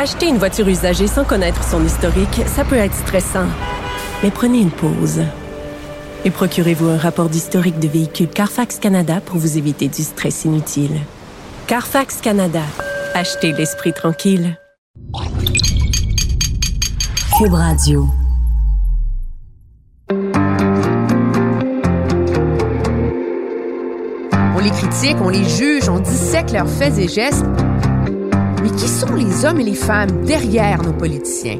Acheter une voiture usagée sans connaître son historique, ça peut être stressant. Mais prenez une pause. Et procurez-vous un rapport d'historique de véhicule Carfax Canada pour vous éviter du stress inutile. Carfax Canada. Achetez l'esprit tranquille. Cube Radio. On les critique, on les juge, on dissèque leurs faits et gestes. Mais qui sont les hommes et les femmes derrière nos politiciens?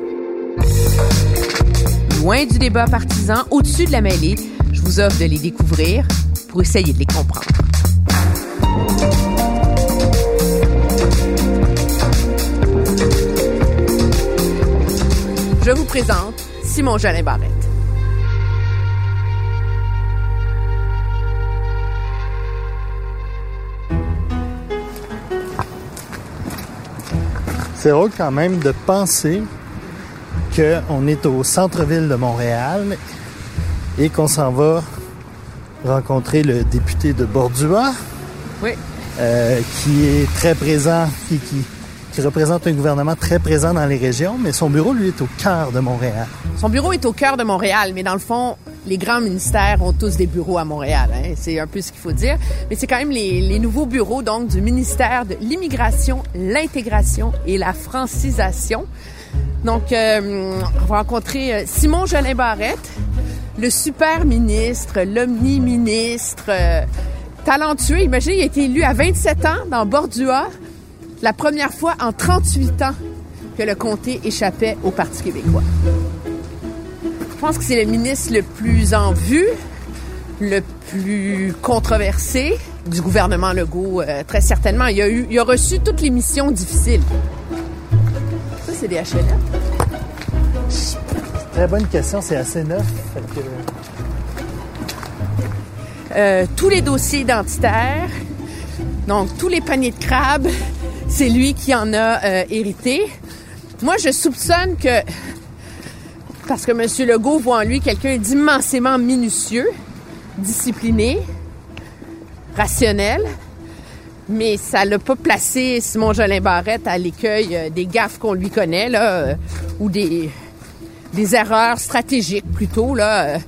Loin du débat partisan, au-dessus de la mêlée, je vous offre de les découvrir pour essayer de les comprendre. Je vous présente Simon Jolin Barrette. C'est drôle quand même de penser qu'on est au centre-ville de Montréal et qu'on s'en va rencontrer le député de Bordua, Oui. euh, qui est très présent, qui, qui, qui représente un gouvernement très présent dans les régions, mais son bureau, lui, est au cœur de Montréal. Son bureau est au cœur de Montréal, mais dans le fond, les grands ministères ont tous des bureaux à Montréal. Hein. C'est un peu ce qu'il faut dire. Mais c'est quand même les, nouveaux bureaux donc du ministère de l'immigration, l'intégration et la francisation. Donc, euh, on va rencontrer euh, Simon Jolin Barrette, le super ministre, l'omni-ministre, euh, talentueux. Imaginez, il a été élu à 27 ans dans Bordua, la première fois en 38 ans que le comté échappait au Parti québécois. Je pense que c'est le ministre le plus en vue, le plus controversé du gouvernement Legault, euh, très certainement. Il a, eu, il a reçu toutes les missions difficiles. Ça, c'est des HLM. Très bonne question, c'est assez neuf. fait que- Euh, tous les dossiers identitaires, donc tous les paniers de crabes, c'est lui qui en a euh, hérité. Moi, je soupçonne que, parce que M. Legault voit en lui quelqu'un d'immensément minutieux, discipliné, rationnel, mais ça l'a pas placé Simon Jolin Barrette à l'écueil euh, des gaffes qu'on lui connaît, là, euh, ou des, des erreurs stratégiques plutôt, là, euh,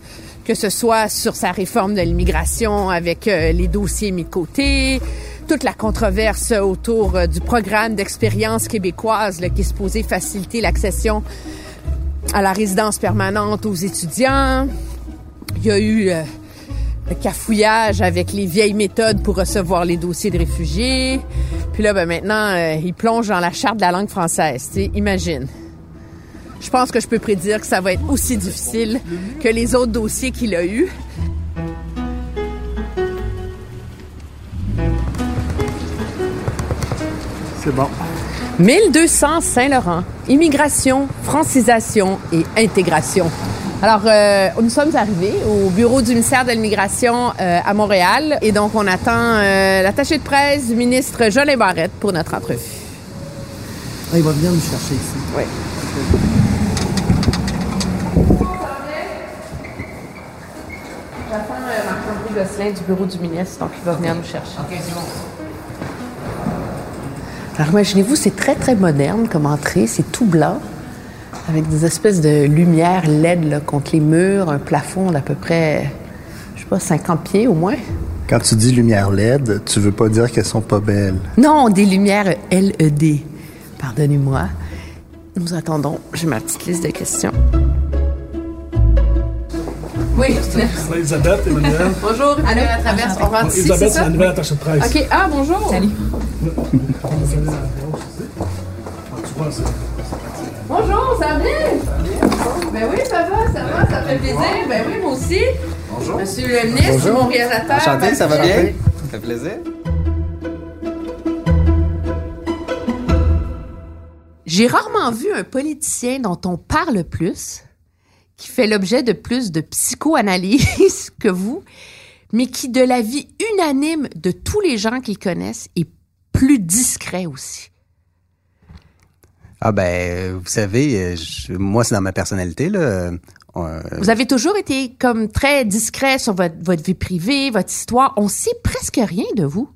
que ce soit sur sa réforme de l'immigration avec les dossiers mis de côté, toute la controverse autour du programme d'expérience québécoise là, qui est supposé faciliter l'accession à la résidence permanente aux étudiants. Il y a eu euh, le cafouillage avec les vieilles méthodes pour recevoir les dossiers de réfugiés. Puis là, ben maintenant, euh, il plonge dans la charte de la langue française. Tu sais, imagine. Je pense que je peux prédire que ça va être aussi difficile que les autres dossiers qu'il a eus. C'est bon. 1200 Saint-Laurent, immigration, francisation et intégration. Alors, euh, nous sommes arrivés au bureau du ministère de l'Immigration euh, à Montréal et donc on attend euh, l'attaché de presse du ministre Jolin Barrette pour notre entrevue. Ah, il va venir nous chercher ici. Oui. J'attends Marc-André Gosselin du bureau du ministre, donc il va venir nous chercher. Alors imaginez-vous, c'est très très moderne comme entrée, c'est tout blanc, avec des espèces de lumière LED là, contre les murs, un plafond d'à peu près, je sais pas, 50 pieds au moins. Quand tu dis lumière LED, tu veux pas dire qu'elles sont pas belles. Non, des lumières LED. Pardonnez-moi. Nous attendons. J'ai ma petite liste de questions. Oui, Elisabeth, Emmanuel. bonjour. Allô, à travers. On rentre ici, c'est Elisabeth, c'est ça? la nouvelle attaché de presse. OK. Ah, bonjour. Salut. Bonjour, ça va bien? Ben oui, ça va, ça va, ça fait plaisir. Ben oui, moi aussi. Bonjour. Monsieur le ministre, mon réalisateur. Enchanté, ça va bien? Ça fait plaisir. J'ai rarement vu un politicien dont on parle plus, qui fait l'objet de plus de psychoanalyse que vous, mais qui, de la vie unanime de tous les gens qu'il connaissent, est plus discret aussi. Ah ben, vous savez, je- moi, c'est dans ma personnalité, là. Euh, Vous avez toujours été comme très discret sur votre, votre vie privée, votre histoire. On sait presque rien de vous.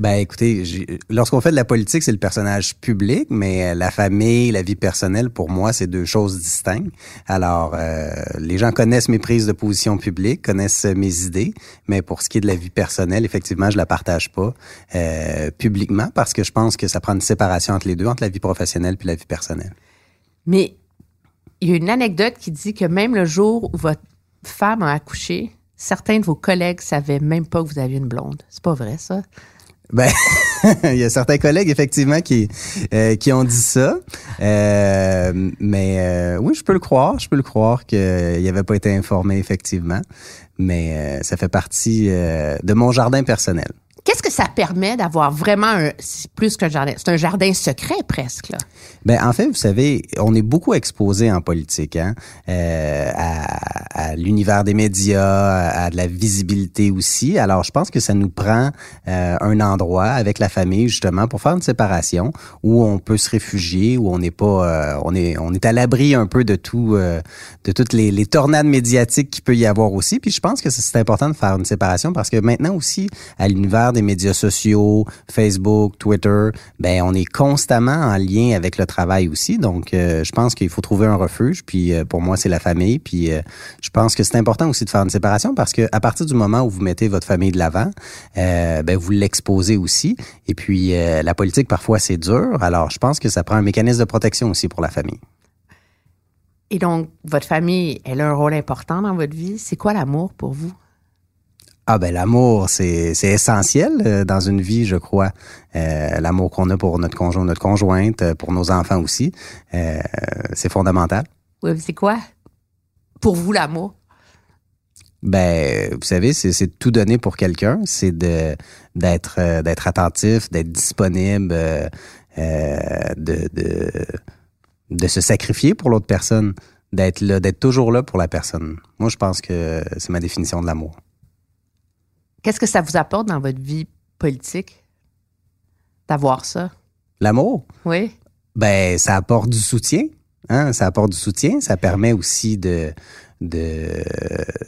Ben écoutez, lorsqu'on fait de la politique, c'est le personnage public, mais euh, la famille, la vie personnelle, pour moi, c'est deux choses distinctes. Alors, euh, les gens connaissent mes prises de position publiques, connaissent mes idées, mais pour ce qui est de la vie personnelle, effectivement, je la partage pas euh, publiquement parce que je pense que ça prend une séparation entre les deux, entre la vie professionnelle puis la vie personnelle. Mais il y a une anecdote qui dit que même le jour où votre femme a accouché, certains de vos collègues savaient même pas que vous aviez une blonde. C'est pas vrai, ça? Ben, il y a certains collègues effectivement qui euh, qui ont dit ça, Euh, mais euh, oui, je peux le croire, je peux le croire qu'il avait pas été informé effectivement, mais euh, ça fait partie euh, de mon jardin personnel. Qu'est-ce que ça permet d'avoir vraiment un. Plus qu'un jardin. C'est un jardin secret presque, là? Ben en fait, vous savez, on est beaucoup exposé en politique, hein, euh, à, à l'univers des médias, à de la visibilité aussi. Alors, je pense que ça nous prend euh, un endroit avec la famille justement pour faire une séparation où on peut se réfugier, où on n'est pas, euh, on est, on est à l'abri un peu de tout, euh, de toutes les, les tornades médiatiques qu'il peut y avoir aussi. Puis je pense que c'est important de faire une séparation parce que maintenant aussi, à l'univers des médias sociaux, Facebook, Twitter, ben on est constamment en lien avec le travail aussi. Donc, euh, je pense qu'il faut trouver un refuge. Puis euh, pour moi, c'est la famille. Puis euh, je pense que c'est important aussi de faire une séparation parce que à partir du moment où vous mettez votre famille de l'avant, ben vous l'exposez aussi. Et puis la politique parfois c'est dur. Alors, je pense que ça prend un mécanisme de protection aussi pour la famille. Et donc, votre famille, elle a un rôle important dans votre vie. C'est quoi l'amour pour vous? Ah ben l'amour, c'est essentiel euh, dans une vie, je crois. Euh, l'amour qu'on a pour notre conjoint, notre conjointe, euh, pour nos enfants aussi, euh, c'est fondamental. Oui, c'est quoi? Pour vous, l'amour? Ben, vous savez, c'est tout donner pour quelqu'un, c'est de d'être euh, d'être attentif, d'être disponible, euh, de, de de se sacrifier pour l'autre personne, d'être là, d'être toujours là pour la personne. Moi, je pense que c'est ma définition de l'amour. Qu'est-ce que ça vous apporte dans votre vie politique d'avoir ça? L'amour, Oui. Ben, ça apporte du soutien. Hein? Ça apporte du soutien. Ça permet aussi de, de,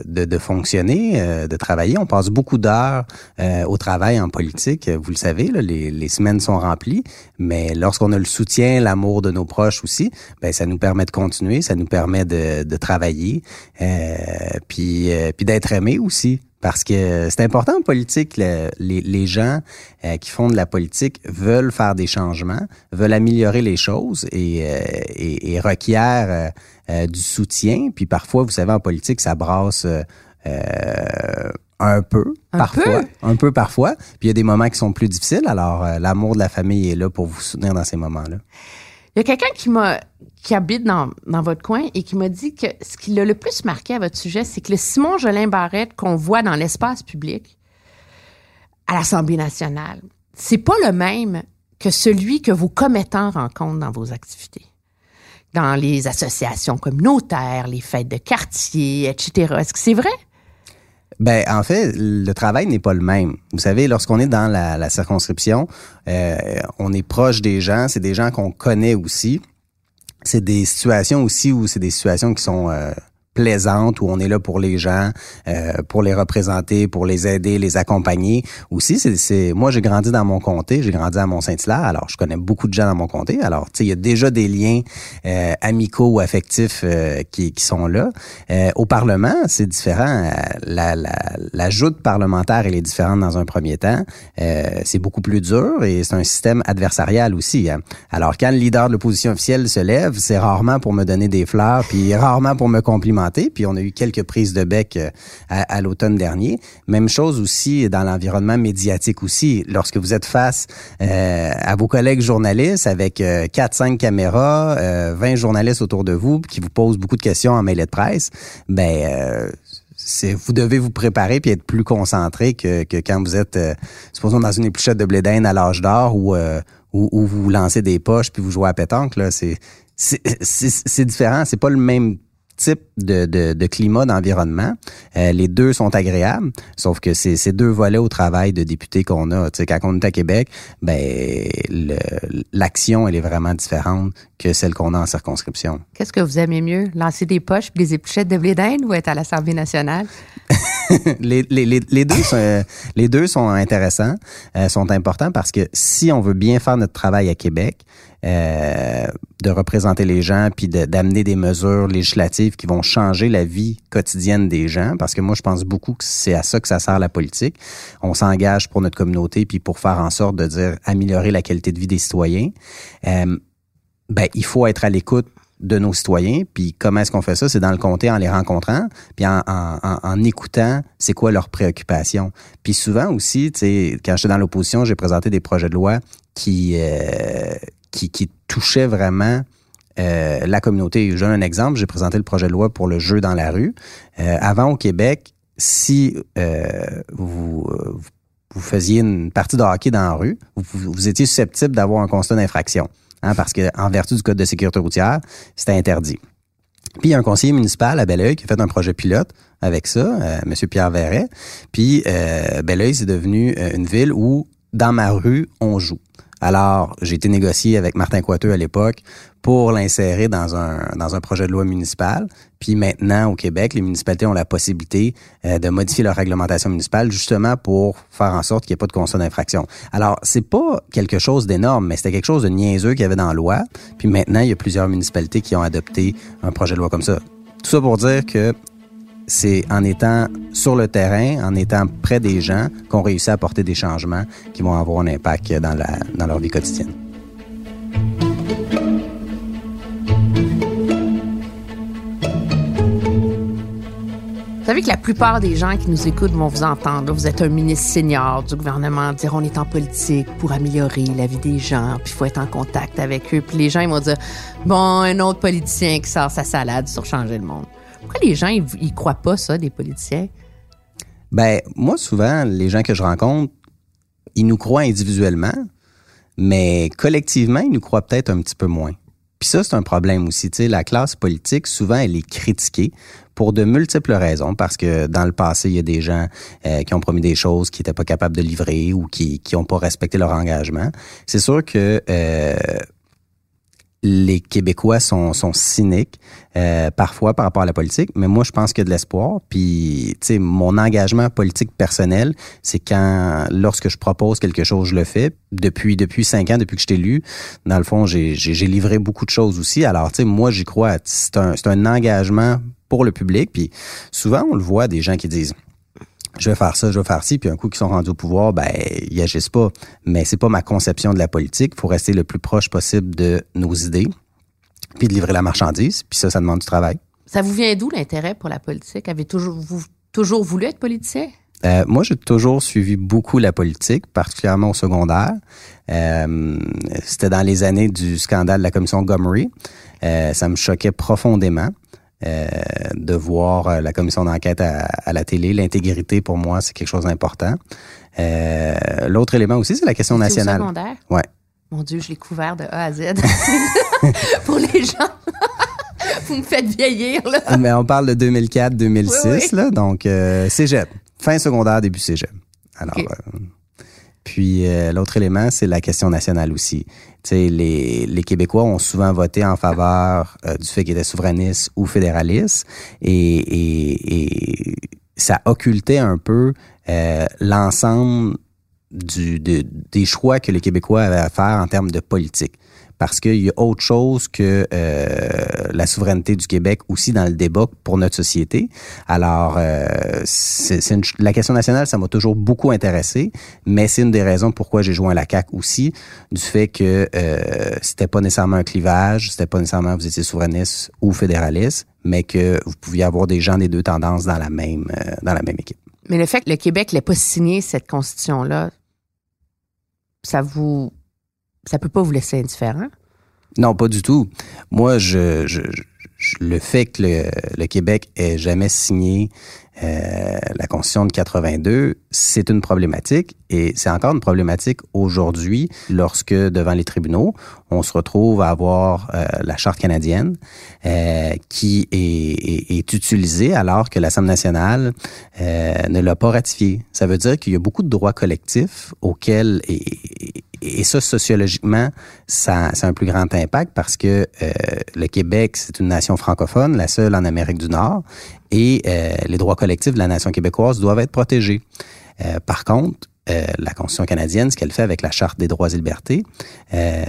de, de fonctionner, euh, de travailler. On passe beaucoup d'heures euh, au travail en politique. Vous le savez, là, les, les semaines sont remplies. Mais lorsqu'on a le soutien, l'amour de nos proches aussi, ben, ça nous permet de continuer. Ça nous permet de, de travailler. Euh, puis, euh, puis d'être aimé aussi. Parce que c'est important en politique, le- les, les gens euh, qui font de la politique veulent faire des changements, veulent améliorer les choses et, euh, et, et requièrent euh, euh, du soutien. Puis parfois, vous savez, en politique, ça brasse euh, euh, un peu, Un parfois, peu? un peu parfois. Puis il y a des moments qui sont plus difficiles. Alors, l'amour de la famille est là pour vous soutenir dans ces moments-là. Il y a quelqu'un qui m'a qui habite dans, dans votre coin et qui m'a dit que ce qui l'a le plus marqué à votre sujet, c'est que le Simon Jolin Barrette qu'on voit dans l'espace public à l'Assemblée nationale, c'est pas le même que celui que vos commettants rencontrent dans vos activités. Dans les associations communautaires, les fêtes de quartier, etc. Est-ce que c'est vrai? Ben, en fait, le travail n'est pas le même. Vous savez, lorsqu'on est dans la, la circonscription, euh, on est proche des gens, c'est des gens qu'on connaît aussi. C'est des situations aussi où c'est des situations qui sont euh, plaisantes, où on est là pour les gens, euh, pour les représenter, pour les aider, les accompagner. Aussi, c'est, c'est moi j'ai grandi dans mon comté, j'ai grandi à Mont-Saint-Hilaire, alors je connais beaucoup de gens dans mon comté. Alors, tu sais, il y a déjà des liens euh, amicaux ou affectifs euh, qui, qui sont là. Euh, au Parlement, c'est différent. Euh, La, la, la joute parlementaire, elle est différente dans un premier temps. Euh, c'est beaucoup plus dur et c'est un système adversarial aussi. hein. Alors, quand le leader de l'opposition officielle se lève, c'est rarement pour me donner des fleurs, puis rarement pour me complimenter. Puis on a eu quelques prises de bec euh, à, l'automne dernier. Même chose aussi dans l'environnement médiatique aussi. Lorsque vous êtes face euh, à vos collègues journalistes avec euh, 4-5 caméras, euh, 20 journalistes autour de vous qui vous posent beaucoup de questions en mêlée de presse, ben euh, vous devez vous préparer puis être plus concentré que, quand vous êtes supposons dans une épluchette de blé à l'âge d'or où, euh, vous lancez des poches puis vous jouez à pétanque là c'est c'est différent c'est pas le même type de, de, de climat d'environnement. Euh, les deux sont agréables, sauf que c'est ces deux volets au travail de député qu'on a. Tu sais, quand on est à Québec, ben l'action elle est vraiment différente que celle qu'on a en circonscription. Qu'est-ce que vous aimez mieux, lancer des poches puis des épluchettes de blé d'Inde ou être à l'Assemblée nationale? les, les, les, les, deux sont, les deux sont intéressants, euh, sont importants parce que si on veut bien faire notre travail à Québec, euh, de représenter les gens puis d'amener des mesures législatives qui vont changer la vie quotidienne des gens, parce que moi je pense beaucoup que c'est à ça que ça sert la politique. On s'engage pour notre communauté puis pour faire en sorte de dire améliorer la qualité de vie des citoyens. Euh, ben, il faut être à l'écoute de nos citoyens. Puis comment est-ce qu'on fait ça? C'est dans le comté en les rencontrant, puis en, en, en écoutant c'est quoi leurs préoccupations. Puis souvent aussi, quand j'étais dans l'opposition, j'ai présenté des projets de loi qui, euh, qui, touchaient vraiment euh, la communauté. Je donne un exemple, j'ai présenté le projet de loi pour le jeu dans la rue. Euh, avant au Québec, si euh, vous, vous faisiez une partie de hockey dans la rue, vous, étiez susceptible d'avoir un constat d'infraction hein, parce que en vertu du code de sécurité routière, c'était interdit. Puis il y a un conseiller municipal à Belleuil qui a fait un projet pilote avec ça, euh, M. Pierre Verret. Puis euh, Belleuil, c'est devenu euh, une ville où, dans ma rue, on joue. Alors, j'ai été négocié avec Martin Coiteux à l'époque pour l'insérer dans un, projet de loi municipal. Puis maintenant, au Québec, les municipalités ont la possibilité euh, de modifier leur réglementation municipale justement pour faire en sorte qu'il n'y ait pas de constat d'infraction. Alors, c'est pas quelque chose d'énorme, mais c'était quelque chose de niaiseux qu'il y avait dans la loi. Puis maintenant, il y a plusieurs municipalités qui ont adopté un projet de loi comme ça. Tout ça pour dire que c'est en étant sur le terrain, en étant près des gens, qu'on réussit à apporter des changements qui vont avoir un impact dans, la, dans leur vie quotidienne. Vous savez que la plupart des gens qui nous écoutent vont vous entendre. Vous êtes un ministre senior du gouvernement, dire on est en politique pour améliorer la vie des gens, puis il faut être en contact avec eux. Puis les gens ils vont dire bon, un autre politicien qui sort sa salade sur changer le monde. Pourquoi les gens, ils, ils croient pas ça, des politiciens? Ben, moi, souvent, les gens que je rencontre, ils nous croient individuellement, mais collectivement, ils nous croient peut-être un petit peu moins. Puis ça, c'est un problème aussi. La classe politique, souvent, elle est critiquée pour de multiples raisons, parce que dans le passé, il y a des gens euh, qui ont promis des choses qui n'étaient pas capables de livrer ou qui n'ont pas respecté leur engagement. C'est sûr que euh, les Québécois sont, sont cyniques euh, parfois par rapport à la politique, mais moi je pense qu'il y a de l'espoir. Puis, tu sais, mon engagement politique personnel, c'est quand, lorsque je propose quelque chose, je le fais. Depuis depuis cinq ans, depuis que je t'ai lu, dans le fond, j'ai livré beaucoup de choses aussi. Alors, tu sais, moi j'y crois. C'est un c'est un engagement pour le public. Puis souvent, on le voit des gens qui disent je vais faire ça, je vais faire ci, puis un coup qu'ils sont rendus au pouvoir, ben ils agissent pas. Mais c'est pas ma conception de la politique. Il faut rester le plus proche possible de nos idées, puis de livrer la marchandise. Puis ça, ça demande du travail. Ça vous vient d'où l'intérêt pour la politique? Avez toujours vous toujours voulu être politicien? Euh, moi, j'ai toujours suivi beaucoup la politique, particulièrement au secondaire. Euh, C'était dans les années du scandale de la commission Gomery. Euh, ça me choquait profondément. Euh, de voir euh, la commission d'enquête à, à, la télé. L'intégrité, pour moi, c'est quelque chose d'important. Euh, L'autre élément aussi, c'est la question nationale. Au secondaire? Ouais. Mon Dieu, je l'ai couvert de A à Z. pour les gens. Vous me faites vieillir, là. Mais on parle de 2004-2006, oui, oui. là. Donc, euh, cégep. Fin secondaire, début cégep. Alors, okay. Puis euh, l'autre élément, c'est la question nationale aussi. les, les Québécois ont souvent voté en faveur euh, du fait qu'ils étaient souverainistes ou fédéralistes et, et, et ça occultait un peu euh, l'ensemble des choix que les Québécois avaient à faire en termes de politique parce qu'il y a autre chose que euh, la souveraineté du Québec aussi dans le débat pour notre société. Alors, euh, la question nationale, ça m'a toujours beaucoup intéressé, mais c'est une des raisons pourquoi j'ai joint la CAQ aussi, du fait que euh, c'était pas nécessairement un clivage, c'était pas nécessairement vous étiez souverainiste ou fédéraliste, mais que vous pouviez avoir des gens des deux tendances dans la même dans la même équipe. Mais le fait que le Québec n'ait pas signé cette constitution-là, ça vous ça peut pas vous laisser indifférent? Non, pas du tout. Moi, je, le fait que le, Québec ait jamais signé Euh, la Constitution de 82, c'est une problématique et c'est encore une problématique aujourd'hui lorsque devant les tribunaux, on se retrouve à avoir euh, la Charte canadienne euh, qui est, utilisée alors que l'Assemblée nationale ne l'a pas ratifiée. Ça veut dire qu'il y a beaucoup de droits collectifs auxquels, et ça sociologiquement, ça, ça a un plus grand impact parce que euh, le Québec, c'est une nation francophone, la seule en Amérique du Nord, et euh, les droits collectifs de la nation québécoise doivent être protégés. Euh, par contre, euh, la Constitution canadienne, ce qu'elle fait avec la Charte des droits et libertés, euh,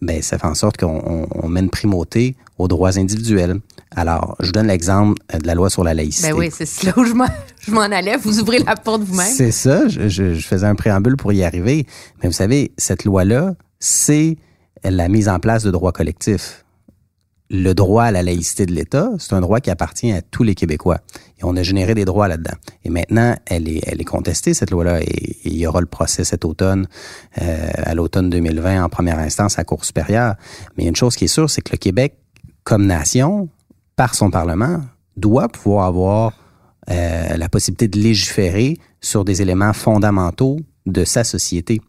ben, ça fait en sorte qu'on on, met une primauté aux droits individuels. Alors, je vous donne l'exemple de la loi sur la laïcité. Ben oui, c'est là où je m'en allais. Vous ouvrez la porte vous-même. C'est ça. Je, je, je, faisais un préambule pour y arriver. Mais vous savez, cette loi-là, c'est la mise en place de droits collectifs le droit à la laïcité de l'État, c'est un droit qui appartient à tous les Québécois. Et on a généré des droits là-dedans. Et maintenant, elle est, contestée, cette loi-là, et, il y aura le procès cet automne, euh, à l'automne 2020, en première instance à Cour supérieure. Mais une chose qui est sûre, c'est que le Québec, comme nation, par son Parlement, doit pouvoir avoir euh, la possibilité de légiférer sur des éléments fondamentaux de sa société.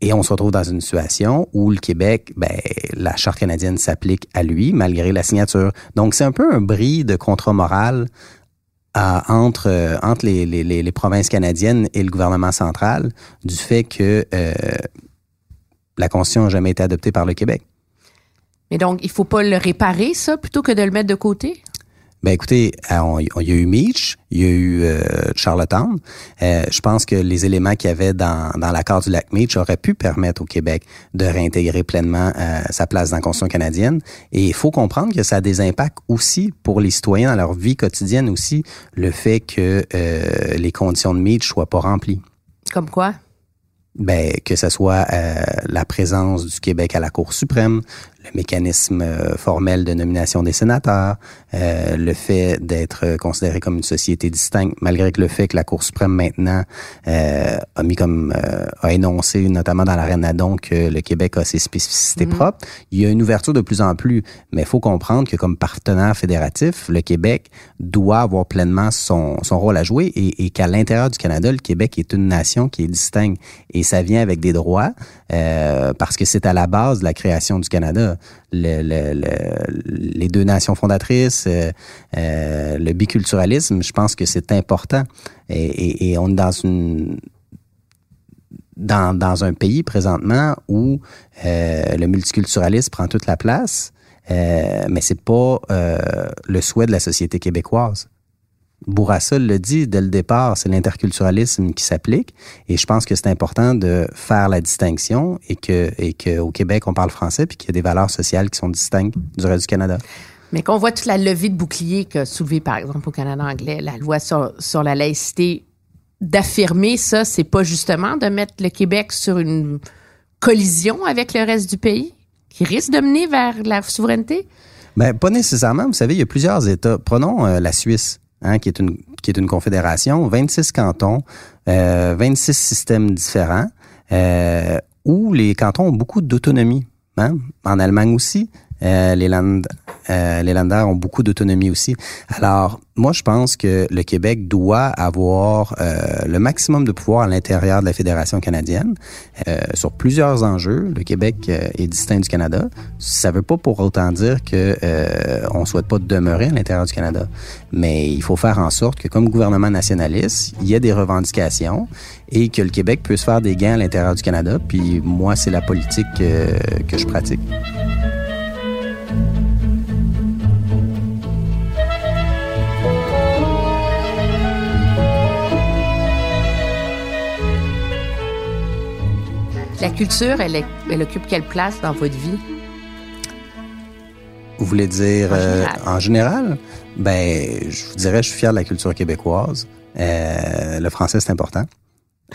Et on se retrouve dans une situation où le Québec, ben, la charte canadienne s'applique à lui malgré la signature. Donc c'est un peu un bris de contrat moral euh, entre euh, entre les, provinces canadiennes et le gouvernement central du fait que euh, la Constitution n'a jamais été adoptée par le Québec. Mais donc, il faut pas le réparer, ça, plutôt que de le mettre de côté? Ben écoutez, euh, il y a eu Meach, il y a eu euh, Charlottetown. Euh, je pense que les éléments qu'il y avait dans, dans l'accord du lac Meach auraient pu permettre au Québec de réintégrer pleinement euh, sa place dans la Constitution canadienne. Et il faut comprendre que ça a des impacts aussi pour les citoyens dans leur vie quotidienne aussi, le fait que les conditions de Meach soient pas remplies. Comme quoi? Ben, que ce soit euh, la présence du Québec à la Cour suprême, le mécanisme euh, formel de nomination des sénateurs, euh, le fait d'être considéré comme une société distincte, malgré que le fait que la Cour suprême maintenant euh, a mis comme a énoncé, notamment dans l'arène Nadon, que le Québec a ses spécificités -hmm. propres. Il y a une ouverture de plus en plus, mais il faut comprendre que comme partenaire fédératif, le Québec doit avoir pleinement son, son rôle à jouer et, et qu'à l'intérieur du Canada, le Québec est une nation qui est distincte et ça vient avec des droits parce que c'est à la base de la création du Canada le, le, le, les deux nations fondatrices, euh, euh, le biculturalisme, je pense que c'est important. Et, et, et, on est dans une dans, dans un pays présentement où euh, le multiculturalisme prend toute la place, mais c'est pas le souhait de la société québécoise. Bourassa le dit dès le départ, c'est l'interculturalisme qui s'applique. Et je pense que c'est important de faire la distinction et que et que au Québec on parle français puis qu'il y a des valeurs sociales qui sont distinctes du reste du Canada. Mais qu'on voit toute la levée de bouclier que soulevée par exemple au Canada anglais, la loi sur, sur la laïcité. D'affirmer ça, c'est pas justement de mettre le Québec sur une collision avec le reste du pays qui risque de mener vers la souveraineté? Ben pas nécessairement, vous savez, il y a plusieurs États. Prenons euh, la Suisse hein, qui, est une, qui est une confédération, 26 cantons, euh, 26 systèmes différents, euh, où les cantons ont beaucoup d'autonomie. Hein? En Allemagne aussi, euh, les, land, euh, les Länder ont beaucoup d'autonomie aussi. Alors, moi, je pense que le Québec doit avoir euh, le maximum de pouvoir à l'intérieur de la Fédération canadienne euh, sur plusieurs enjeux. Le Québec euh, est distinct du Canada. Ça veut pas pour autant dire que euh, on souhaite pas demeurer à l'intérieur du Canada, mais il faut faire en sorte que, comme gouvernement nationaliste, il y ait des revendications et que le Québec puisse faire des gains à l'intérieur du Canada. Puis moi, c'est la politique que je pratique. La culture, elle, occupe quelle place dans votre vie? Vous voulez dire en général? Euh, en général? Ben, je vous dirais, je suis fier de la culture québécoise. Euh, le français, c'est important.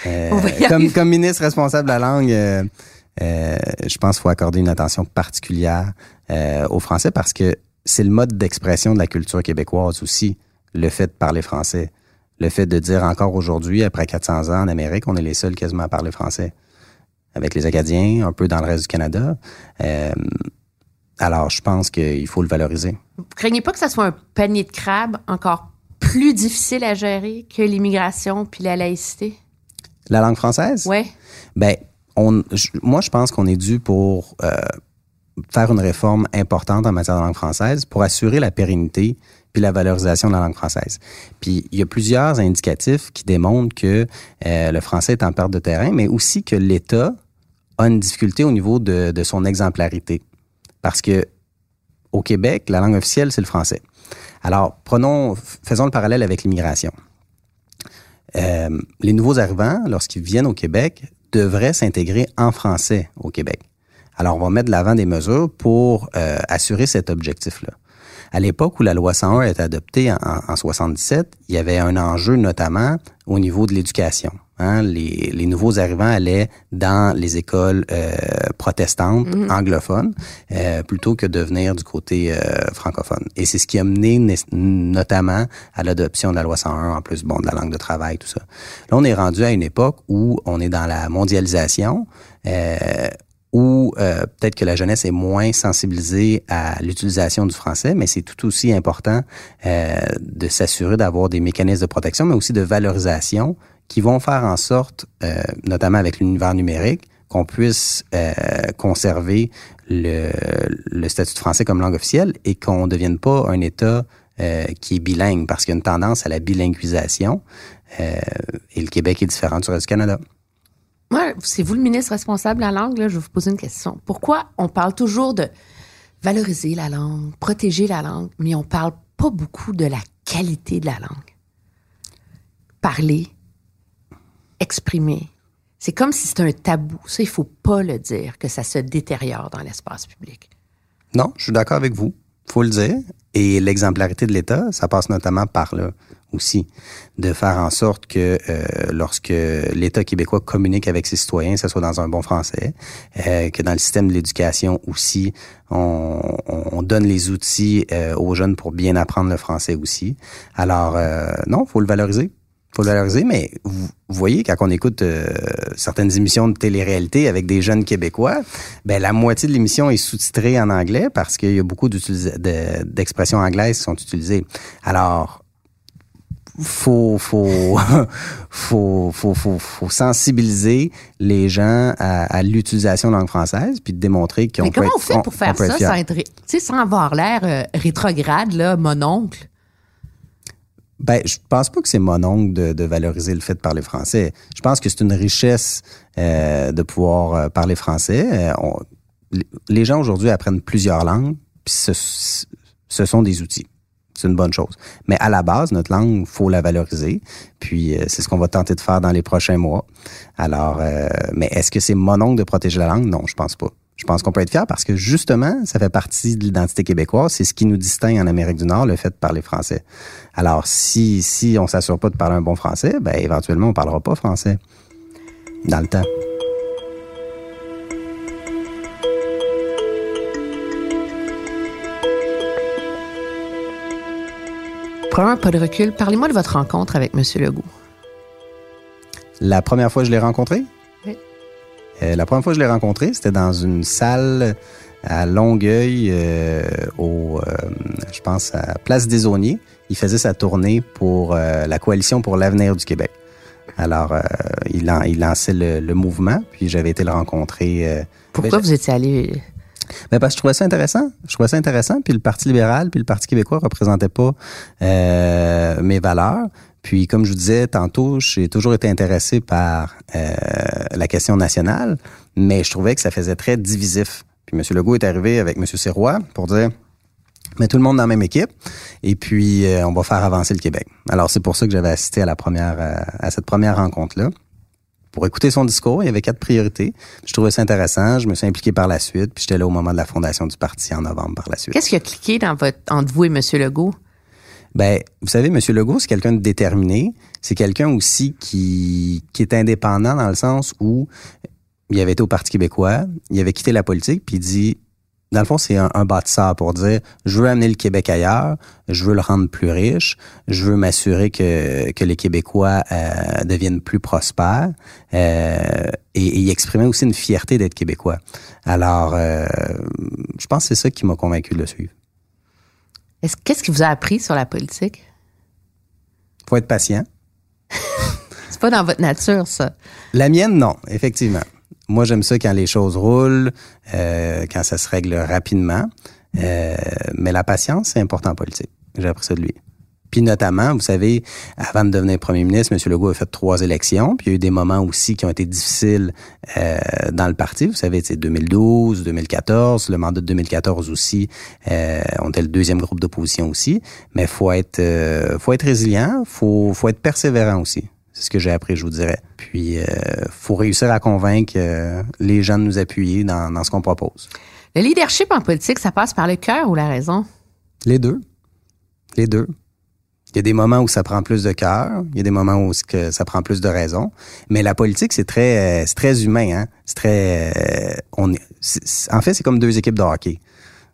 Euh, comme, comme ministre responsable de la langue, euh, je pense qu'il faut accorder une attention particulière au français parce que c'est le mode d'expression de la culture québécoise aussi, le fait de parler français. Le fait de dire encore aujourd'hui, après 400 ans en Amérique, on est les seuls quasiment à parler français avec les Acadiens, un peu dans le reste du Canada. Euh, alors, je pense qu'il faut le valoriser. Vous craignez pas que ça soit un panier de crabes encore plus difficile à gérer que l'immigration puis la laïcité? La langue française? Ouais. Ben, on, moi, je pense qu'on est dû pour euh, faire une réforme importante en matière de langue française pour assurer la pérennité puis la valorisation de la langue française. Puis il y a plusieurs indicatifs qui démontrent que euh, le français est en perte de terrain, mais aussi que l'État une difficulté au niveau de, de son exemplarité. Parce que au Québec, la langue officielle, c'est le français. Alors, prenons, faisons le parallèle avec l'immigration. Euh, les nouveaux arrivants, lorsqu'ils viennent au Québec, devraient s'intégrer en français au Québec. Alors, on va mettre de l'avant des mesures pour euh, assurer cet objectif-là. À l'époque où la loi 101 a été adoptée en, en 77, il y avait un enjeu notamment au niveau de l'éducation. Hein. Les, les nouveaux arrivants allaient dans les écoles euh, protestantes, anglophones, euh, plutôt que de venir du côté euh, francophone. Et c'est ce qui a mené né- notamment à l'adoption de la loi 101, en plus bon de la langue de travail, tout ça. Là, on est rendu à une époque où on est dans la mondialisation. Où euh, peut-être que la jeunesse est moins sensibilisée à l'utilisation du français, mais c'est tout aussi important euh, de s'assurer d'avoir des mécanismes de protection, mais aussi de valorisation qui vont faire en sorte, euh, notamment avec l'univers numérique, qu'on puisse euh, conserver le, le statut de français comme langue officielle et qu'on ne devienne pas un État euh, qui est bilingue, parce qu'il y a une tendance à la bilinguisation euh, et le Québec est différent du reste du Canada. Moi, c'est vous le ministre responsable de la langue, je vais vous poser une question. Pourquoi on parle toujours de valoriser la langue, protéger la langue, mais on parle pas beaucoup de la qualité de la langue? Parler, exprimer. C'est comme si c'était un tabou. Ça, il faut pas le dire, que ça se détériore dans l'espace public. Non, je suis d'accord avec vous. Faut le dire. Et l'exemplarité de l'État, ça passe notamment par là aussi, de faire en sorte que euh, lorsque l'État québécois communique avec ses citoyens, ce soit dans un bon français, euh, que dans le système de l'éducation aussi, on, on donne les outils euh, aux jeunes pour bien apprendre le français aussi. Alors, euh, non, faut le valoriser faut le valoriser, mais vous, voyez, quand on écoute euh, certaines émissions de télé-réalité avec des jeunes Québécois, ben la moitié de l'émission est sous-titrée en anglais parce qu'il y a beaucoup de- d'expressions anglaises qui sont utilisées. Alors, faut faut faut, faut, faut, faut sensibiliser les gens à, à l'utilisation de la langue française puis de démontrer qu'on Mais peut comment être, on fait pour faire ça sans, être, tu sais, sans avoir l'air euh, rétrograde, là, mon oncle? Ben, je pense pas que c'est mon oncle de, de valoriser le fait de parler français. Je pense que c'est une richesse euh, de pouvoir euh, parler français. Euh, les gens aujourd'hui apprennent plusieurs langues, puis ce, ce sont des outils. C'est une bonne chose. Mais à la base, notre langue, faut la valoriser. Puis euh, c'est ce qu'on va tenter de faire dans les prochains mois. Alors, euh, mais est-ce que c'est mon oncle de protéger la langue? Non, je pense pas. Je pense qu'on peut être fier parce que justement, ça fait partie de l'identité québécoise. C'est ce qui nous distingue en Amérique du Nord, le fait de parler français. Alors, si si on s'assure pas de parler un bon français, ben éventuellement on parlera pas français dans le temps. Prenons un pas de recul. Parlez-moi de votre rencontre avec M. Legault. La première fois que je l'ai rencontré? Euh, la première fois que je l'ai rencontré, c'était dans une salle à Longueuil, euh, au, euh, je pense à Place des Auniers. Il faisait sa tournée pour la coalition pour l'avenir du Québec. Alors, il, lan- il lançait le, le mouvement, puis j'avais été le rencontrer. Pourquoi ben, vous étiez allé... Ben parce que je trouvais ça intéressant. Je trouvais ça intéressant. Puis le Parti libéral, puis le Parti québécois représentaient pas euh, mes valeurs. Puis comme je vous disais tantôt, j'ai toujours été intéressé par euh, la question nationale, mais je trouvais que ça faisait très divisif. Puis M. Legault est arrivé avec M. Sirois pour dire mais tout le monde dans la même équipe et puis euh, on va faire avancer le Québec. Alors c'est pour ça que j'avais assisté à la première euh, à cette première rencontre là pour écouter son discours. Il y avait quatre priorités. Je trouvais ça intéressant. Je me suis impliqué par la suite. Puis j'étais là au moment de la fondation du parti en novembre par la suite. Qu'est-ce qui a cliqué dans votre, entre vous et M. Legault? Ben, vous savez, M. Legault, c'est quelqu'un de déterminé. C'est quelqu'un aussi qui, qui est indépendant dans le sens où il avait été au Parti québécois, il avait quitté la politique, puis il dit, dans le fond, c'est un, bâtisseur pour dire, je veux amener le Québec ailleurs, je veux le rendre plus riche, je veux m'assurer que, que les Québécois euh, deviennent plus prospères, euh, et, et il exprimait aussi une fierté d'être Québécois. Alors, euh, je pense que c'est ça qui m'a convaincu de le suivre. Est-ce- Qu'est-ce qui vous a appris sur la politique? Faut être patient. C'est pas dans votre nature, ça. La mienne, non, effectivement. Moi, j'aime ça quand les choses roulent, euh, quand ça se règle rapidement. Euh, mais la patience, c'est important en politique. J'ai appris ça de lui. Puis notamment, vous savez, avant de devenir premier ministre, M. Legault a fait trois élections. Puis il y a eu des moments aussi qui ont été difficiles euh, dans le parti. Vous savez, c'est 2012, 2014, le mandat de 2014 aussi. Euh, on était le deuxième groupe d'opposition aussi. Mais faut être, euh, faut être résilient, faut, faut être persévérant aussi. C'est ce que j'ai appris, je vous dirais. Puis, euh, faut réussir à convaincre euh, les gens de nous appuyer dans, dans ce qu'on propose. Le leadership en politique, ça passe par le cœur ou la raison? Les deux. Les deux. Il y a des moments où ça prend plus de cœur, il y a des moments où ça prend plus de raison. Mais la politique, c'est très, euh, c'est très humain. Hein? C'est très, euh, on, est- en fait, c'est comme deux équipes de hockey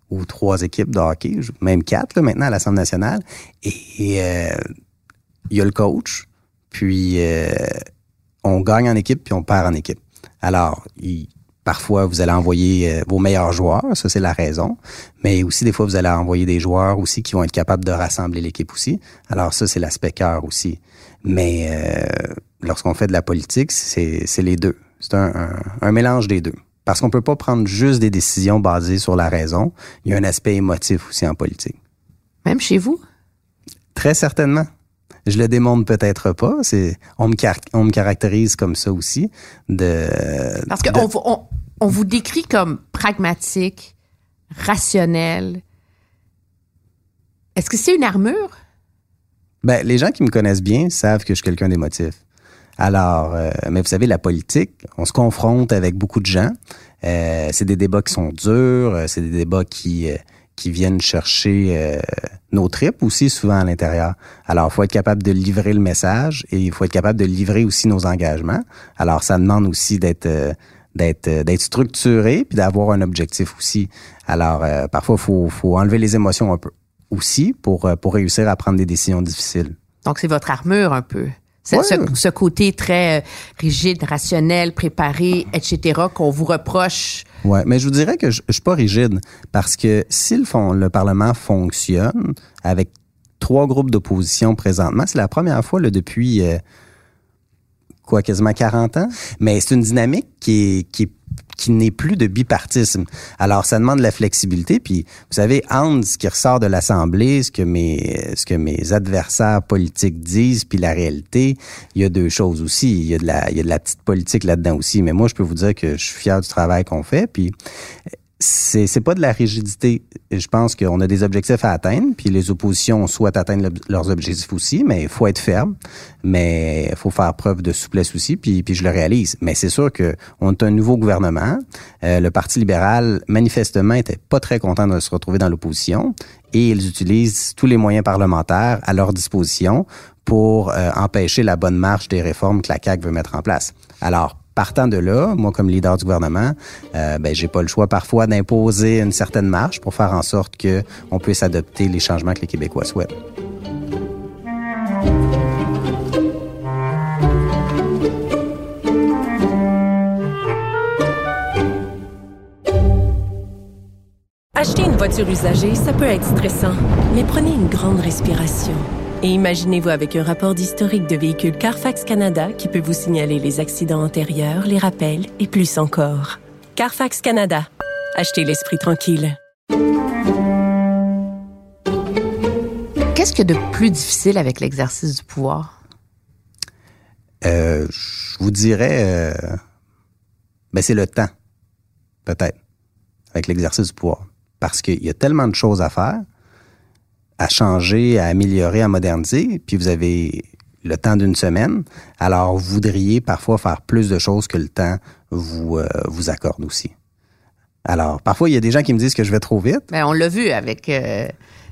ou trois équipes de hockey, même quatre là, maintenant à l'Assemblée nationale. Et euh, il y a le coach, puis on gagne en équipe, puis on perd en équipe. Alors, il- parfois, vous allez envoyer euh, vos meilleurs joueurs, ça c'est la raison. Mais aussi, des fois, vous allez envoyer des joueurs aussi qui vont être capables de rassembler l'équipe aussi. Alors ça, c'est l'aspect cœur aussi. Mais euh, lorsqu'on fait de la politique, c'est les deux. C'est un, un- un mélange des deux. Parce qu'on peut pas prendre juste des décisions basées sur la raison. Il y a un aspect émotif aussi en politique. Même chez vous? Très certainement. Je le démontre peut-être pas. C'est on me car- on me caractérise comme ça aussi de Parce qu'on on, on vous décrit comme pragmatique, rationnel. Est-ce que c'est une armure? Ben, les gens qui me connaissent bien savent que je suis quelqu'un d'émotif. Alors, euh, mais vous savez, la politique, on se confronte avec beaucoup de gens. Euh, c'est des débats qui sont durs, euh, c'est des débats qui qui viennent chercher nos tripes aussi souvent à l'intérieur. Alors, il faut être capable de livrer le message et il faut être capable de livrer aussi nos engagements. Alors, ça demande aussi d'être d'être euh, d'être structuré puis d'avoir un objectif aussi. Alors, euh, parfois, il faut, faut enlever les émotions un peu aussi pour, euh, pour réussir à prendre des décisions difficiles. Donc, c'est votre armure un peu. C'est Ouais. ce, ce côté très rigide, rationnel, préparé, etc., qu'on vous reproche. Ouais, mais je vous dirais que je, je suis pas rigide parce que si le, Parlement fonctionne avec trois groupes d'opposition présentement, c'est la première fois là, depuis euh, quoi, quasiment 40 ans, mais c'est une dynamique qui est, qui est- qui n'est plus de bipartisme. Alors, ça demande de la flexibilité. Puis, vous savez, entre ce qui ressort de l'Assemblée, ce que mes, ce que mes adversaires politiques disent, puis la réalité, il y a deux choses aussi. Il y a de la, il y a de la petite politique là-dedans aussi. Mais moi, je peux vous dire que je suis fier du travail qu'on fait. Puis, c'est c'est pas de la rigidité. Je pense qu'on a des objectifs à atteindre, puis les oppositions souhaitent atteindre le- leurs objectifs aussi, mais il faut être ferme, mais il faut faire preuve de souplesse aussi, puis, puis je le réalise. Mais c'est sûr que on est un nouveau gouvernement. Euh, le Parti libéral, manifestement, était pas très content de se retrouver dans l'opposition, et ils utilisent tous les moyens parlementaires à leur disposition pour euh, empêcher la bonne marche des réformes que la CAQ veut mettre en place. Alors, Partant de là, moi comme leader du gouvernement, euh, ben j'ai pas le choix parfois d'imposer une certaine marche pour faire en sorte que on puisse adopter les changements que les Québécois souhaitent. Acheter une voiture usagée, ça peut être stressant, mais prenez une grande respiration. Et imaginez-vous avec un rapport d'historique de véhicule Carfax Canada qui peut vous signaler les accidents antérieurs, les rappels et plus encore. Carfax Canada. Achetez l'esprit tranquille. Qu'est-ce qu'il y a de plus difficile avec l'exercice du pouvoir? Euh, je vous dirais, euh, ben c'est le temps, peut-être, avec l'exercice du pouvoir, parce qu'il y a tellement de choses à faire, à changer, à améliorer, à moderniser, puis vous avez le temps d'une semaine, alors vous voudriez parfois faire plus de choses que le temps vous euh, vous accorde aussi. Alors, parfois, il y a des gens qui me disent que je vais trop vite. Ben, on l'a vu avec euh,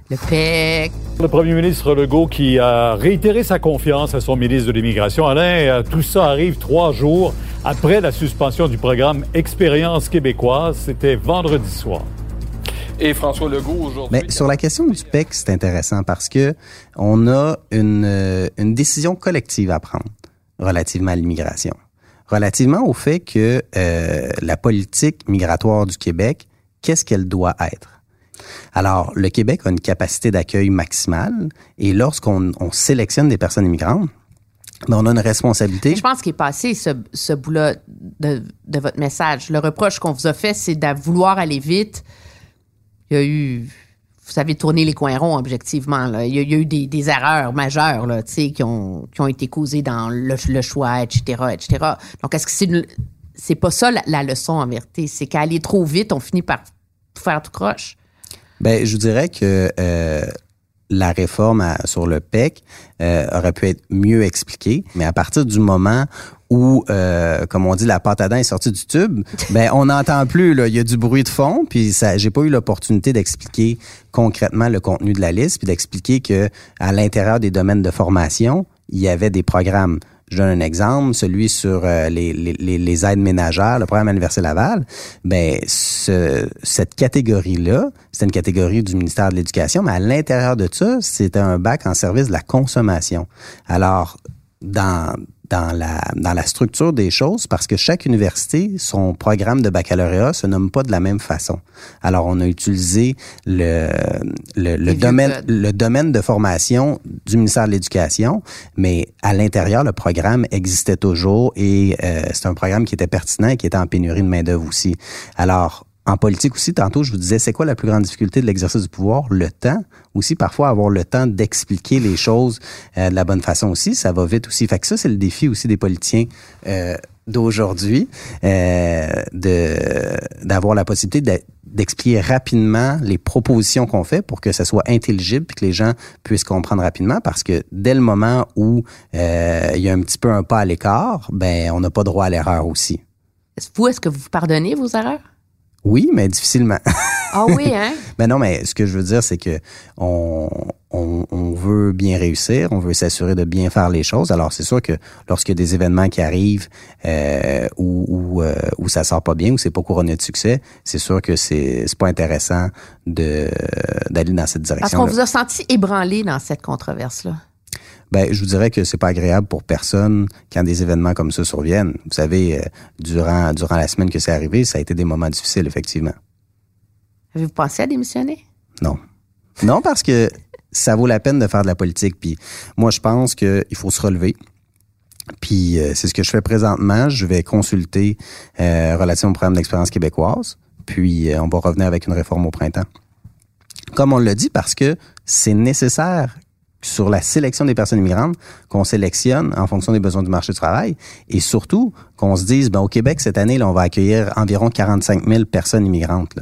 le PEC. Le premier ministre Legault qui a réitéré sa confiance à son ministre de l'Immigration. Alain, euh, tout ça arrive trois jours après la suspension du programme Expérience québécoise. C'était vendredi soir. Et François Legault aujourd'hui. Mais sur la question du PEC, c'est intéressant parce que on a une, euh, une décision collective à prendre relativement à l'immigration. Relativement au fait que euh, la politique migratoire du Québec, qu'est-ce qu'elle doit être? Alors, le Québec a une capacité d'accueil maximale et lorsqu'on on sélectionne des personnes immigrantes, ben, on a une responsabilité. Je pense qu'il est passé ce, ce bout-là de, de votre message. Le reproche qu'on vous a fait, c'est de vouloir aller vite. Il y a eu vous avez tourné les coins ronds objectivement. Là. Il, y a, eu des, erreurs majeures là, qui, ont, qui ont été causées dans le, choix, etc., etc. Donc, est-ce que c'est c'est pas ça la, la, leçon en vérité? C'est qu'à aller trop vite, on finit par faire tout croche? Ben, je vous dirais que euh, la réforme à, sur le PEC euh, aurait pu être mieux expliquée, mais à partir du moment où, euh, comme on dit, la pâte à dents est sortie du tube, ben on n'entend plus. Là, il y a du bruit de fond, puis ça, j'ai pas eu l'opportunité d'expliquer concrètement le contenu de la liste, puis d'expliquer que à l'intérieur des domaines de formation, il y avait des programmes. Je donne un exemple, celui sur euh, les, aides ménagères, le programme Anniversaire Laval. Ben, ce, cette catégorie-là, c'est une catégorie du ministère de l'Éducation, mais à l'intérieur de ça, c'était un bac en service de la consommation. Alors, dans dans la, dans la structure des choses parce que chaque université, son programme de baccalauréat se nomme pas de la même façon. Alors, on a utilisé le, le, le domaine, le domaine de formation du ministère de l'Éducation, mais à l'intérieur, le programme existait toujours et euh, c'est un programme qui était pertinent et qui était en pénurie de main-d'œuvre aussi. Alors, en politique aussi, tantôt, je vous disais, c'est quoi la plus grande difficulté de l'exercice du pouvoir? Le temps. Aussi, parfois, avoir le temps d'expliquer les choses euh, de la bonne façon aussi, ça va vite aussi. Fait que ça, c'est le défi aussi des politiciens euh, d'aujourd'hui, euh, de d'avoir la possibilité d'expliquer rapidement les propositions qu'on fait pour que ça soit intelligible et que les gens puissent comprendre rapidement parce que dès le moment où euh, il y a un petit peu un pas à l'écart, ben on n'a pas droit à l'erreur aussi. Vous, est-ce que vous pardonnez vos erreurs? Oui, mais difficilement. Ah oui, hein? mais non, mais ce que je veux dire, c'est que on, on, on, veut bien réussir, on veut s'assurer de bien faire les choses. Alors, c'est sûr que lorsqu'il y a des événements qui arrivent euh, où, où, euh, où ça sort pas bien, où c'est pas couronné de succès, c'est sûr que c'est pas intéressant de d'aller dans cette direction. Parce qu'on vous a senti ébranlé dans cette controverse-là. Ben, je vous dirais que c'est pas agréable pour personne quand des événements comme ça surviennent. Vous savez, euh, durant durant la semaine que c'est arrivé, ça a été des moments difficiles, effectivement. Avez-vous pensé à démissionner? Non. Non, parce que ça vaut la peine de faire de la politique. Puis moi, je pense qu'il faut se relever. Puis euh, c'est ce que je fais présentement. Je vais consulter euh, relativement au programme d'expérience québécoise. Puis euh, on va revenir avec une réforme au printemps. Comme on l'a dit, parce que c'est nécessaire sur la sélection des personnes immigrantes, qu'on sélectionne en fonction des besoins du marché du travail et surtout qu'on se dise, ben, au Québec, cette année, là, on va accueillir environ 45 000 personnes immigrantes.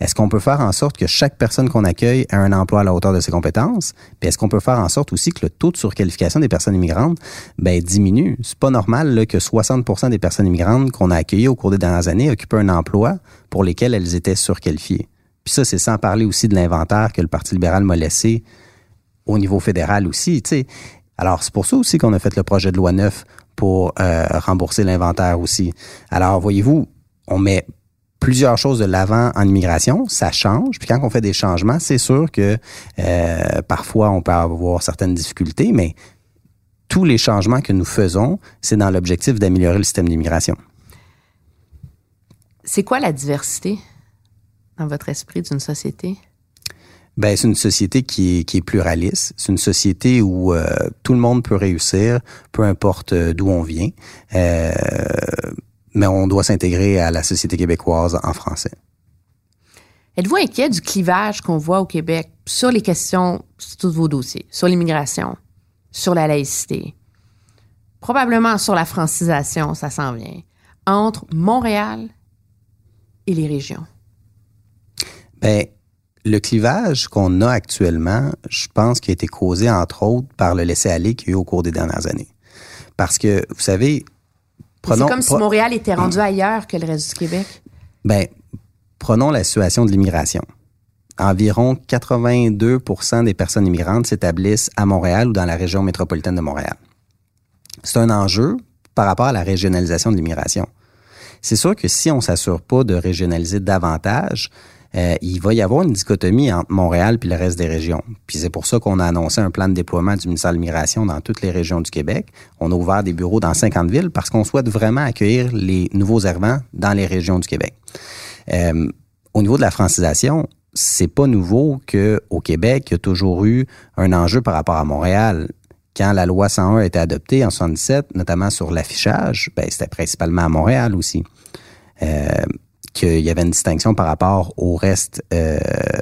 Est-ce qu'on peut faire en sorte que chaque personne qu'on accueille ait un emploi à la hauteur de ses compétences? Puis est-ce qu'on peut faire en sorte aussi que le taux de surqualification des personnes immigrantes ben, diminue? C'est pas normal que 60% des personnes immigrantes qu'on a accueillies au cours des dernières années occupent un emploi pour lesquels elles étaient surqualifiées. Puis ça, c'est sans parler aussi de l'inventaire que le Parti libéral m'a laissé au niveau fédéral aussi. Alors, c'est pour ça aussi qu'on a fait le projet de loi 9 pour euh, rembourser l'inventaire aussi. Alors, voyez-vous, on met plusieurs choses de l'avant en immigration, ça change. Puis quand on fait des changements, c'est sûr que euh, parfois on peut avoir certaines difficultés, mais tous les changements que nous faisons, c'est dans l'objectif d'améliorer le système d'immigration. C'est quoi la diversité dans votre esprit d'une société? Ben, c'est une société qui est, qui est pluraliste. C'est une société où euh, tout le monde peut réussir, peu importe euh, d'où on vient. Euh, mais on doit s'intégrer à la société québécoise en français. Êtes-vous inquiet du clivage qu'on voit au Québec sur les questions, sur tous vos dossiers, sur l'immigration, sur la laïcité, probablement sur la francisation, ça s'en vient, entre Montréal et les régions? Ben, le clivage qu'on a actuellement, je pense qu'il a été causé, entre autres, par le laisser-aller qu'il y a eu au cours des dernières années. Parce que, vous savez, c'est comme si Montréal était rendu ailleurs que le reste du Québec. Ben, prenons la situation de l'immigration. Environ 82% des personnes immigrantes s'établissent à Montréal ou dans la région métropolitaine de Montréal. C'est un enjeu par rapport à la régionalisation de l'immigration. C'est sûr que si on s'assure pas de régionaliser davantage, euh, il va y avoir une dichotomie entre Montréal puis le reste des régions. Puis c'est pour ça qu'on a annoncé un plan de déploiement du ministère de l'Immigration dans toutes les régions du Québec. On a ouvert des bureaux dans 50 villes parce qu'on souhaite vraiment accueillir les nouveaux arrivants dans les régions du Québec. Euh, au niveau de la francisation, c'est pas nouveau que au Québec, il y a toujours eu un enjeu par rapport à Montréal. Quand la loi 101 a été adoptée en 77, notamment sur l'affichage, ben, c'était principalement à Montréal aussi. Euh, qu'il y avait une distinction par rapport au reste euh,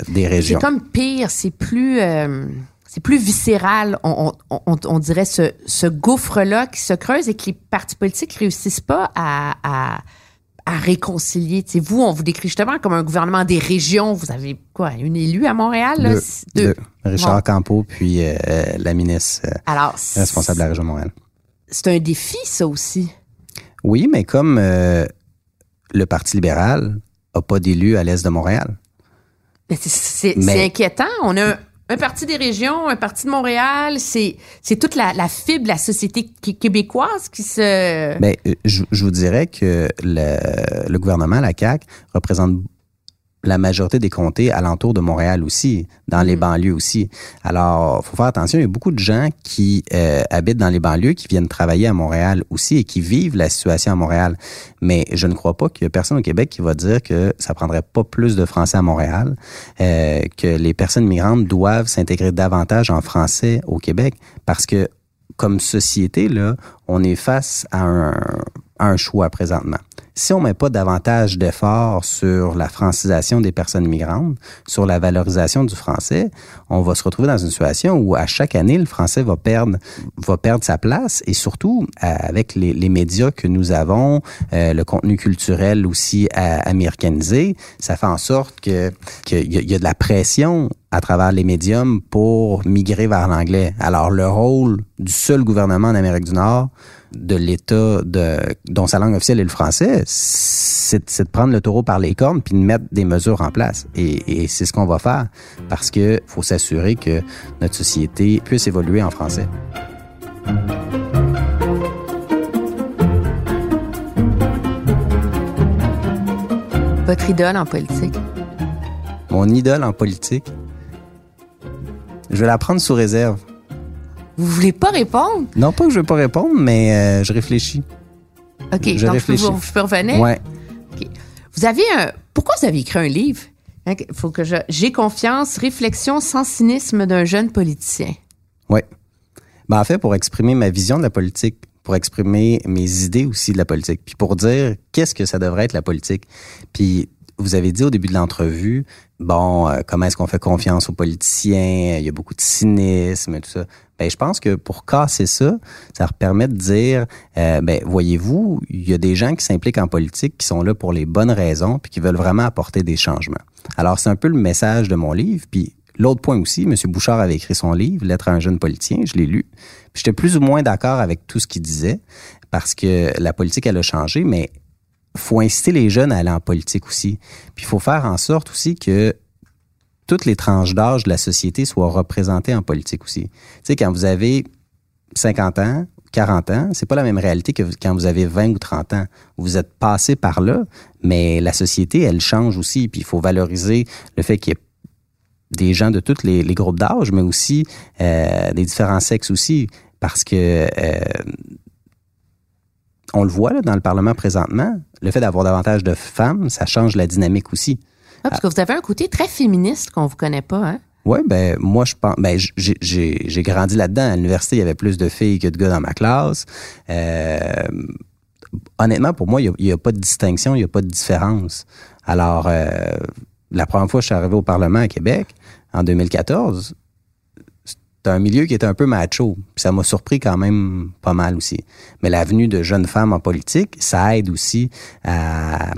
des régions. C'est comme pire, c'est plus, euh, c'est plus viscéral, on, on, on, on dirait ce, ce gouffre-là qui se creuse et que les partis politiques réussissent pas à, à, à réconcilier. T'sais, vous, on vous décrit justement comme un gouvernement des régions. Vous avez quoi, une élue à Montréal? Là? Deux. Deux. Richard bon. Campeau, puis euh, la ministre Alors, responsable de la région de Montréal. C'est un défi, ça aussi. Oui, mais comme euh, le Parti libéral n'a pas d'élus à l'est de Montréal. C'est inquiétant. On a un, un, parti des régions, un parti de Montréal. C'est toute la, la, fibre de la société québécoise qui se... Bien, je, je vous dirais que le, le gouvernement, la CAQ, représente la majorité des comtés alentour de Montréal aussi, dans mmh. les banlieues aussi. Alors, faut faire attention, il y a beaucoup de gens qui euh, habitent dans les banlieues, qui viennent travailler à Montréal aussi et qui vivent la situation à Montréal. Mais je ne crois pas qu'il y a personne au Québec qui va dire que ça prendrait pas plus de français à Montréal, euh, que les personnes migrantes doivent s'intégrer davantage en français au Québec, parce que comme société, là, on est face à un, à un choix présentement si on met pas davantage d'efforts sur la francisation des personnes migrantes, sur la valorisation du français, on va se retrouver dans une situation où à chaque année, le français va perdre, va perdre sa place et surtout avec les, les médias que nous avons, euh, le contenu culturel aussi américanisé, ça fait en sorte que qu'il y, a de la pression à travers les médiums pour migrer vers l'anglais. Alors le rôle du seul gouvernement en Amérique du Nord, de l'État de, dont sa langue officielle est le français, c'est de prendre le taureau par les cornes puis de mettre des mesures en place. Et, et c'est ce qu'on va faire parce que faut s'assurer que notre société puisse évoluer en français. Votre idole en politique? Mon idole en politique? Je vais la prendre sous réserve. Vous voulez pas répondre? Non, pas que je veux pas répondre, mais euh, je réfléchis. OK, je donc réfléchis. Je, peux, je peux revenir? Ouais. OK. Vous avez un... Pourquoi vous avez écrit un livre? Hein, faut que je... J'ai confiance, réflexion sans cynisme d'un jeune politicien. Oui. Ben, en fait, pour exprimer ma vision de la politique, pour exprimer mes idées aussi de la politique, puis pour dire qu'est-ce que ça devrait être la politique. Puis vous avez dit au début de l'entrevue, bon, euh, comment est-ce qu'on fait confiance aux politiciens? Il y a beaucoup de cynisme, tout ça. Ben, je pense que pour casser ça, ça permet de dire, euh, ben, voyez-vous, il y a des gens qui s'impliquent en politique qui sont là pour les bonnes raisons puis qui veulent vraiment apporter des changements. Alors, c'est un peu le message de mon livre. Puis l'autre point aussi, M. Bouchard avait écrit son livre, Lettre à un jeune politicien, je l'ai lu. J'étais plus ou moins d'accord avec tout ce qu'il disait parce que la politique, elle a changé, mais faut inciter les jeunes à aller en politique aussi. Puis il faut faire en sorte aussi que toutes les tranches d'âge de la société soient représentées en politique aussi. Tu sais, quand vous avez 50 ans, 40 ans, c'est pas la même réalité que quand vous avez 20 ou 30 ans. Vous êtes passé par là, mais la société, elle change aussi. Puis il faut valoriser le fait qu'il y ait des gens de tous les, les groupes d'âge, mais aussi euh, des différents sexes aussi, parce que euh, on le voit là, dans le Parlement présentement, le fait d'avoir davantage de femmes, ça change la dynamique aussi. Ah, parce que vous avez un côté très féministe qu'on vous connaît pas, hein? Oui, ben moi je pense, ben j'ai grandi là-dedans. À l'université, il y avait plus de filles que de gars dans ma classe. Euh, honnêtement, pour moi, il n'y a, a, pas de distinction, il n'y a pas de différence. Alors, euh, la première fois que je suis arrivé au Parlement à Québec, en 2014, c'était un milieu qui était un peu macho. Puis ça m'a surpris quand même pas mal aussi. Mais la venue de jeunes femmes en politique, ça aide aussi à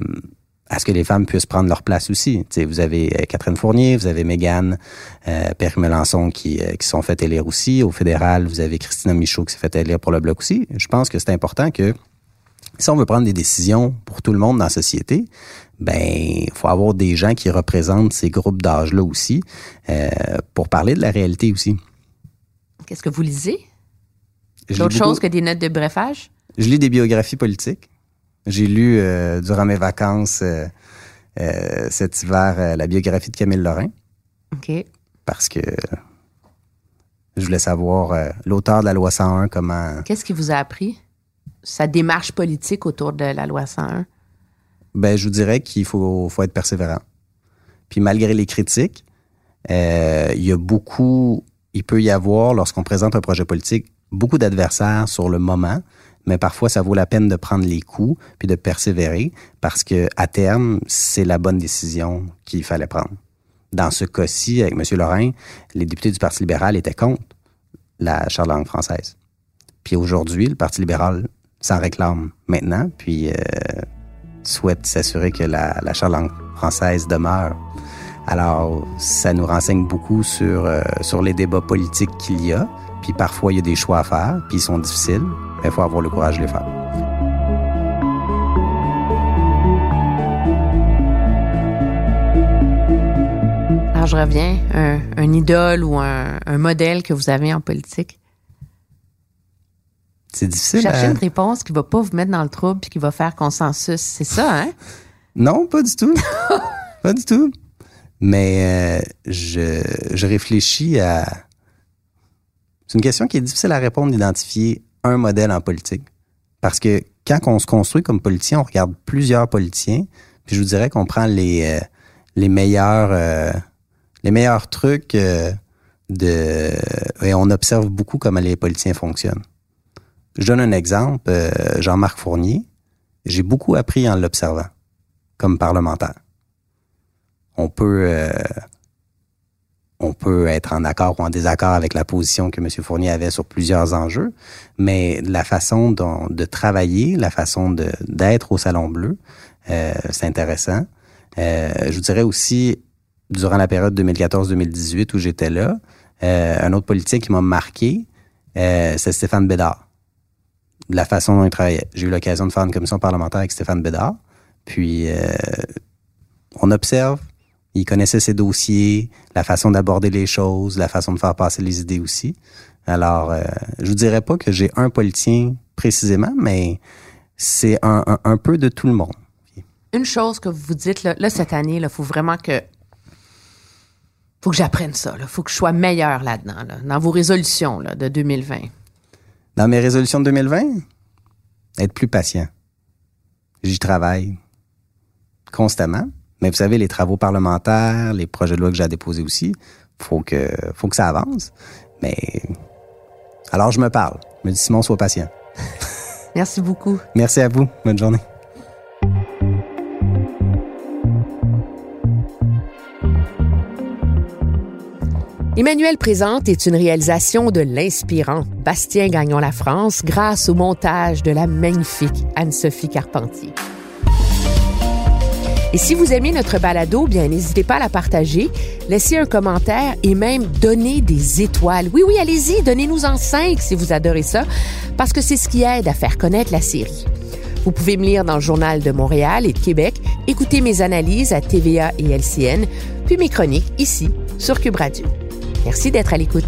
ce que les femmes puissent prendre leur place aussi. vous avez Catherine Fournier, vous avez Mégane euh, Pierre Melançon qui, euh, qui sont fait élire aussi. Au fédéral, vous avez Christina Michaud qui s'est fait élire pour le Bloc aussi. Je pense que c'est important que si on veut prendre des décisions pour tout le monde dans la société, ben il faut avoir des gens qui représentent ces groupes d'âge-là aussi euh, pour parler de la réalité aussi. Qu'est-ce que vous lisez? D'autres choses que des notes de brefage? Je lis des biographies politiques. J'ai lu euh, durant mes vacances euh, euh, cet hiver la biographie de Camille Lorrain. OK. Parce que je voulais savoir l'auteur de la loi 101 comment. Qu'est-ce qui vous a appris? Sa démarche politique autour de la loi 101? Ben, je vous dirais qu'il faut, faut être persévérant. Puis malgré les critiques, il y a beaucoup, il peut y avoir, lorsqu'on présente un projet politique, beaucoup d'adversaires sur le moment, mais parfois ça vaut la peine de prendre les coups puis de persévérer parce que à terme, c'est la bonne décision qu'il fallait prendre. Dans ce cas-ci, avec M. Lorrain, les députés du Parti libéral étaient contre la charte langue française. Puis aujourd'hui, le Parti libéral s'en réclame maintenant, puis euh, souhaite s'assurer que la, la française demeure. Alors, ça nous renseigne beaucoup sur, euh, sur les débats politiques qu'il y a. Puis parfois, il y a des choix à faire, puis ils sont difficiles, mais il faut avoir le courage de les faire. Alors, je reviens, un, un idole ou un, un modèle que vous avez en politique? C'est difficile. Cherchez à- une réponse qui va pas vous mettre dans le trouble puis qui va faire consensus. C'est ça, hein? Non, pas du tout. pas du tout. Mais euh, je, je réfléchis à... C'est une question qui est difficile à répondre d'identifier un modèle en politique. Parce que quand on se construit comme politicien, on regarde plusieurs politiciens, puis je vous dirais qu'on prend les, euh, les meilleurs euh, les meilleurs trucs euh, de et on observe beaucoup comment les politiciens fonctionnent. Je donne un exemple, euh, Jean-Marc Fournier. J'ai beaucoup appris en l'observant comme parlementaire. On peut euh, on peut être en accord ou en désaccord avec la position que M. Fournier avait sur plusieurs enjeux, mais la façon de travailler, la façon d'être au Salon Bleu, euh, c'est intéressant. Euh, je vous dirais aussi, durant la période 2014-2018 où j'étais là, un autre politique qui m'a marqué, c'est Stéphane Bédard. La façon dont il travaillait. J'ai eu l'occasion de faire une commission parlementaire avec Stéphane Bédard. Puis, on observe, il connaissait ses dossiers, la façon d'aborder les choses, la façon de faire passer les idées aussi. Alors, euh, je vous dirais pas que j'ai un politicien précisément, mais c'est un, un, un peu de tout le monde. Une chose que vous vous dites, là, là, cette année, il faut vraiment que. faut que j'apprenne ça. Il faut que je sois meilleur là-dedans, là, dans vos résolutions là, de 2020. Dans mes résolutions de 2020, être plus patient. J'y travaille constamment. Mais vous savez, les travaux parlementaires, les projets de loi que j'ai à déposer aussi, faut que, faut que ça avance. Mais alors je me parle. Je me dis Simon, sois patient. Merci beaucoup. Merci à vous. Bonne journée. Emmanuel Présente est une réalisation de l'inspirant Bastien Gagnon La France grâce au montage de la magnifique Anne-Sophie Carpentier. Et si vous aimez notre balado, bien n'hésitez pas à la partager, laissez un commentaire et même donnez des étoiles. Oui, oui, allez-y, donnez-nous en cinq si vous adorez ça, parce que c'est ce qui aide à faire connaître la série. Vous pouvez me lire dans le Journal de Montréal et de Québec, écouter mes analyses à TVA et LCN, puis mes chroniques ici sur Cube Radio. Merci d'être à l'écoute.